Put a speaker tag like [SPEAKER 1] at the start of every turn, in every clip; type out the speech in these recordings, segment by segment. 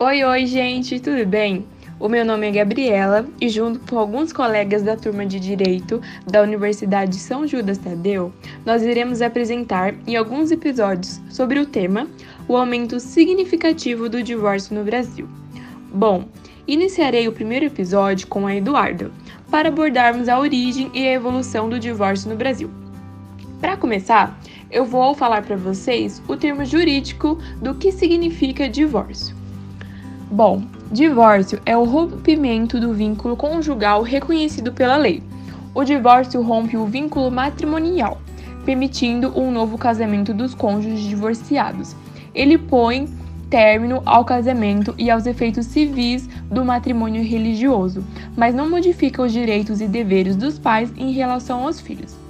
[SPEAKER 1] Oi, oi, gente, tudo bem? O meu nome é Gabriela e, junto com alguns colegas da turma de Direito da Universidade São Judas Tadeu, nós iremos apresentar em alguns episódios sobre o tema o aumento significativo do divórcio no Brasil. Bom, iniciarei o primeiro episódio com a Eduarda, para abordarmos a origem e a evolução do divórcio no Brasil. Para começar, eu vou falar para vocês o termo jurídico do que significa divórcio. Bom, divórcio é o rompimento do vínculo conjugal reconhecido pela lei. O divórcio rompe o vínculo matrimonial, permitindo um novo casamento dos cônjuges divorciados. Ele põe término ao casamento e aos efeitos civis do matrimônio religioso, mas não modifica os direitos e deveres dos pais em relação aos filhos.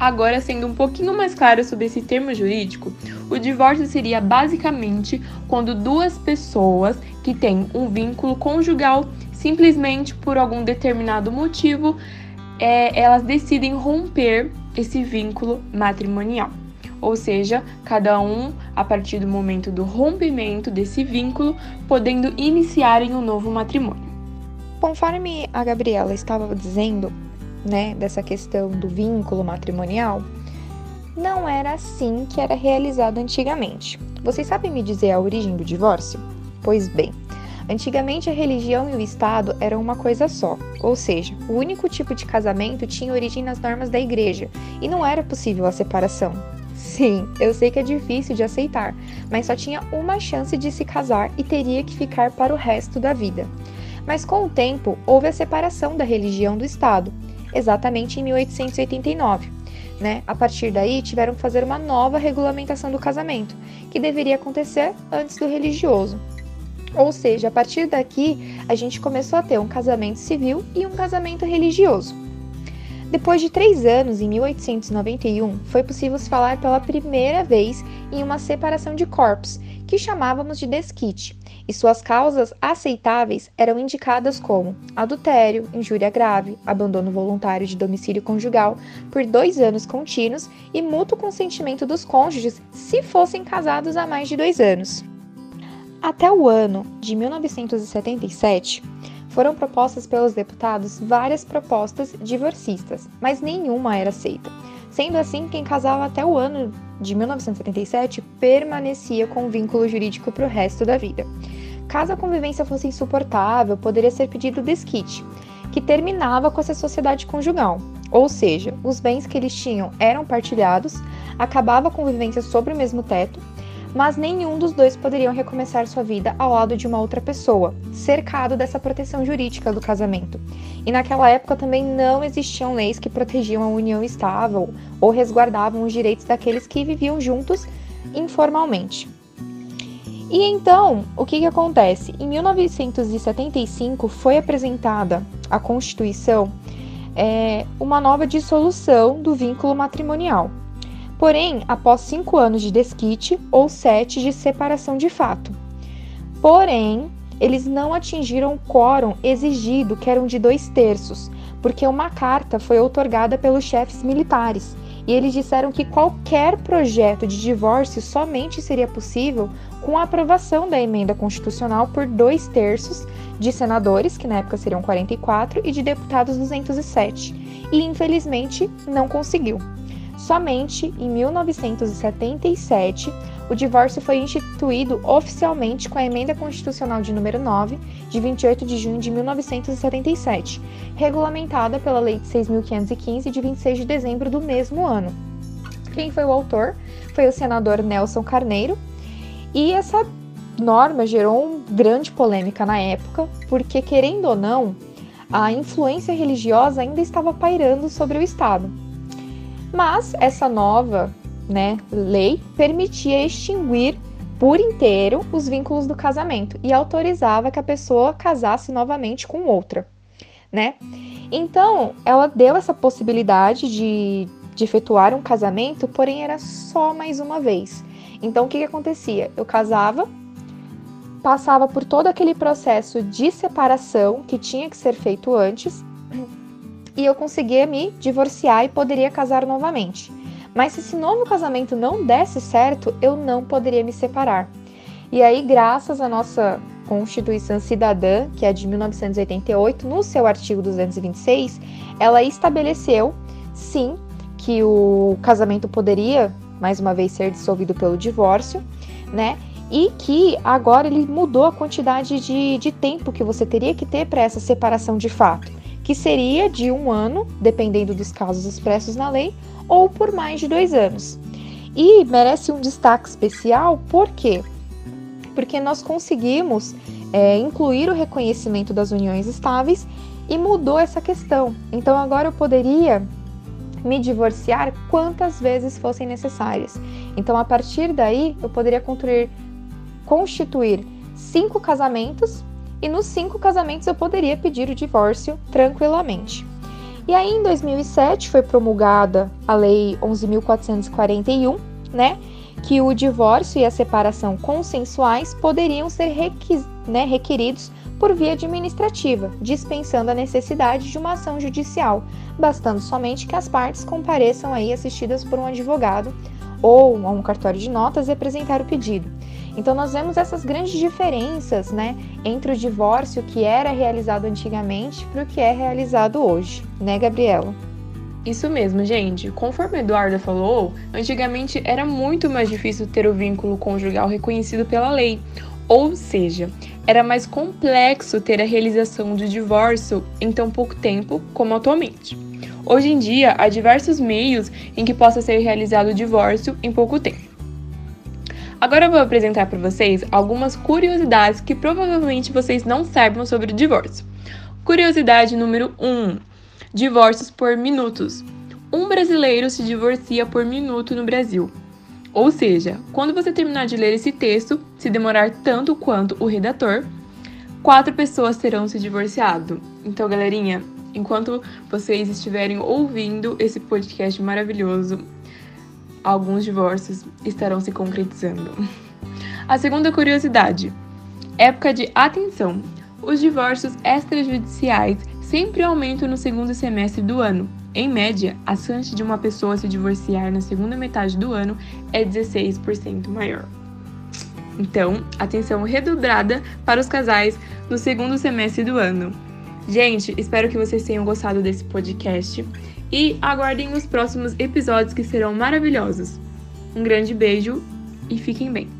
[SPEAKER 1] Agora, sendo um pouquinho mais claro sobre esse termo jurídico, o divórcio seria basicamente quando duas pessoas que têm um vínculo conjugal, simplesmente por algum determinado motivo, é, elas decidem romper esse vínculo matrimonial. Ou seja, cada um, a partir do momento do rompimento desse vínculo, podendo iniciar em um novo matrimônio.
[SPEAKER 2] Conforme a Gabriela estava dizendo, né, dessa questão do vínculo matrimonial, não era assim que era realizado antigamente. Vocês sabem me dizer a origem do divórcio? Pois bem, antigamente a religião e o Estado eram uma coisa só, ou seja, o único tipo de casamento tinha origem nas normas da igreja e não era possível a separação. Sim, eu sei que é difícil de aceitar, mas só tinha uma chance de se casar e teria que ficar para o resto da vida. Mas com o tempo, houve a separação da religião do Estado exatamente em 1889. Né? A partir daí, tiveram que fazer uma nova regulamentação do casamento, que deveria acontecer antes do religioso. Ou seja, a partir daqui, a gente começou a ter um casamento civil e um casamento religioso. Depois de três anos, em 1891, foi possível se falar pela primeira vez em uma separação de corpos, que chamávamos de desquite, e suas causas aceitáveis eram indicadas como adultério, injúria grave, abandono voluntário de domicílio conjugal por dois anos contínuos e mútuo consentimento dos cônjuges se fossem casados há mais de dois anos. Até o ano de 1977, foram propostas pelos deputados várias propostas divorcistas, mas nenhuma era aceita. Sendo assim, quem casava até o ano de 1977 permanecia com vínculo jurídico para o resto da vida. Caso a convivência fosse insuportável, poderia ser pedido desquite, que terminava com essa sociedade conjugal. Ou seja, os bens que eles tinham eram partilhados, acabava a convivência sobre o mesmo teto, mas nenhum dos dois poderiam recomeçar sua vida ao lado de uma outra pessoa, cercado dessa proteção jurídica do casamento. E naquela época também não existiam leis que protegiam a união estável ou resguardavam os direitos daqueles que viviam juntos informalmente. E então, o que, que acontece? Em 1975 foi apresentada à Constituição é, uma nova dissolução do vínculo matrimonial. Porém, após cinco anos de desquite ou sete de separação de fato. Porém, eles não atingiram o quórum exigido, que eram de dois terços, porque uma carta foi outorgada pelos chefes militares e eles disseram que qualquer projeto de divórcio somente seria possível com a aprovação da emenda constitucional por dois terços de senadores, que na época seriam 44, e de deputados 207, e infelizmente não conseguiu. Somente em 1977, o divórcio foi instituído oficialmente com a emenda constitucional de número 9, de 28 de junho de 1977, regulamentada pela Lei de 6.515 de 26 de dezembro do mesmo ano. Quem foi o autor foi o senador Nelson Carneiro, e essa norma gerou uma grande polêmica na época, porque, querendo ou não, a influência religiosa ainda estava pairando sobre o Estado. Mas essa nova né, lei permitia extinguir por inteiro os vínculos do casamento e autorizava que a pessoa casasse novamente com outra, né? Então, ela deu essa possibilidade de, de efetuar um casamento, porém era só mais uma vez. Então, o que, que acontecia? Eu casava, passava por todo aquele processo de separação que tinha que ser feito antes, e eu conseguia me divorciar e poderia casar novamente. Mas se esse novo casamento não desse certo, eu não poderia me separar. E aí, graças à nossa Constituição Cidadã, que é de 1988, no seu artigo 226, ela estabeleceu, sim, que o casamento poderia, mais uma vez, ser dissolvido pelo divórcio, né? E que agora ele mudou a quantidade de, de tempo que você teria que ter para essa separação de fato, que seria de um ano, dependendo dos casos expressos na lei, ou por mais de dois anos. E merece um destaque especial, por quê? porque nós conseguimos é, incluir o reconhecimento das uniões estáveis e mudou essa questão. Então agora eu poderia me divorciar quantas vezes fossem necessárias. Então a partir daí eu poderia construir, constituir cinco casamentos e nos cinco casamentos eu poderia pedir o divórcio tranquilamente. E aí em 2007 foi promulgada a Lei 11.441, né? que o divórcio e a separação consensuais poderiam ser né, requeridos por via administrativa, dispensando a necessidade de uma ação judicial, bastando somente que as partes compareçam aí assistidas por um advogado ou a um cartório de notas e apresentar o pedido. Então nós vemos essas grandes diferenças, né, entre o divórcio que era realizado antigamente para o que é realizado hoje, né, Gabriela?
[SPEAKER 1] Isso mesmo, gente. Conforme a Eduarda falou, antigamente era muito mais difícil ter o vínculo conjugal reconhecido pela lei, ou seja, era mais complexo ter a realização do divórcio em tão pouco tempo como atualmente. Hoje em dia, há diversos meios em que possa ser realizado o divórcio em pouco tempo. Agora eu vou apresentar para vocês algumas curiosidades que provavelmente vocês não sabem sobre o divórcio. Curiosidade número 1. Um, divórcios por minutos. Um brasileiro se divorcia por minuto no Brasil. Ou seja, quando você terminar de ler esse texto, se demorar tanto quanto o redator, quatro pessoas terão se divorciado. Então, galerinha, enquanto vocês estiverem ouvindo esse podcast maravilhoso, alguns divórcios estarão se concretizando. A segunda curiosidade: época de atenção. Os divórcios extrajudiciais sempre aumentam no segundo semestre do ano. Em média, a chance de uma pessoa se divorciar na segunda metade do ano é 16% maior. Então, atenção redobrada para os casais no segundo semestre do ano. Gente, espero que vocês tenham gostado desse podcast e aguardem os próximos episódios que serão maravilhosos. Um grande beijo e fiquem bem.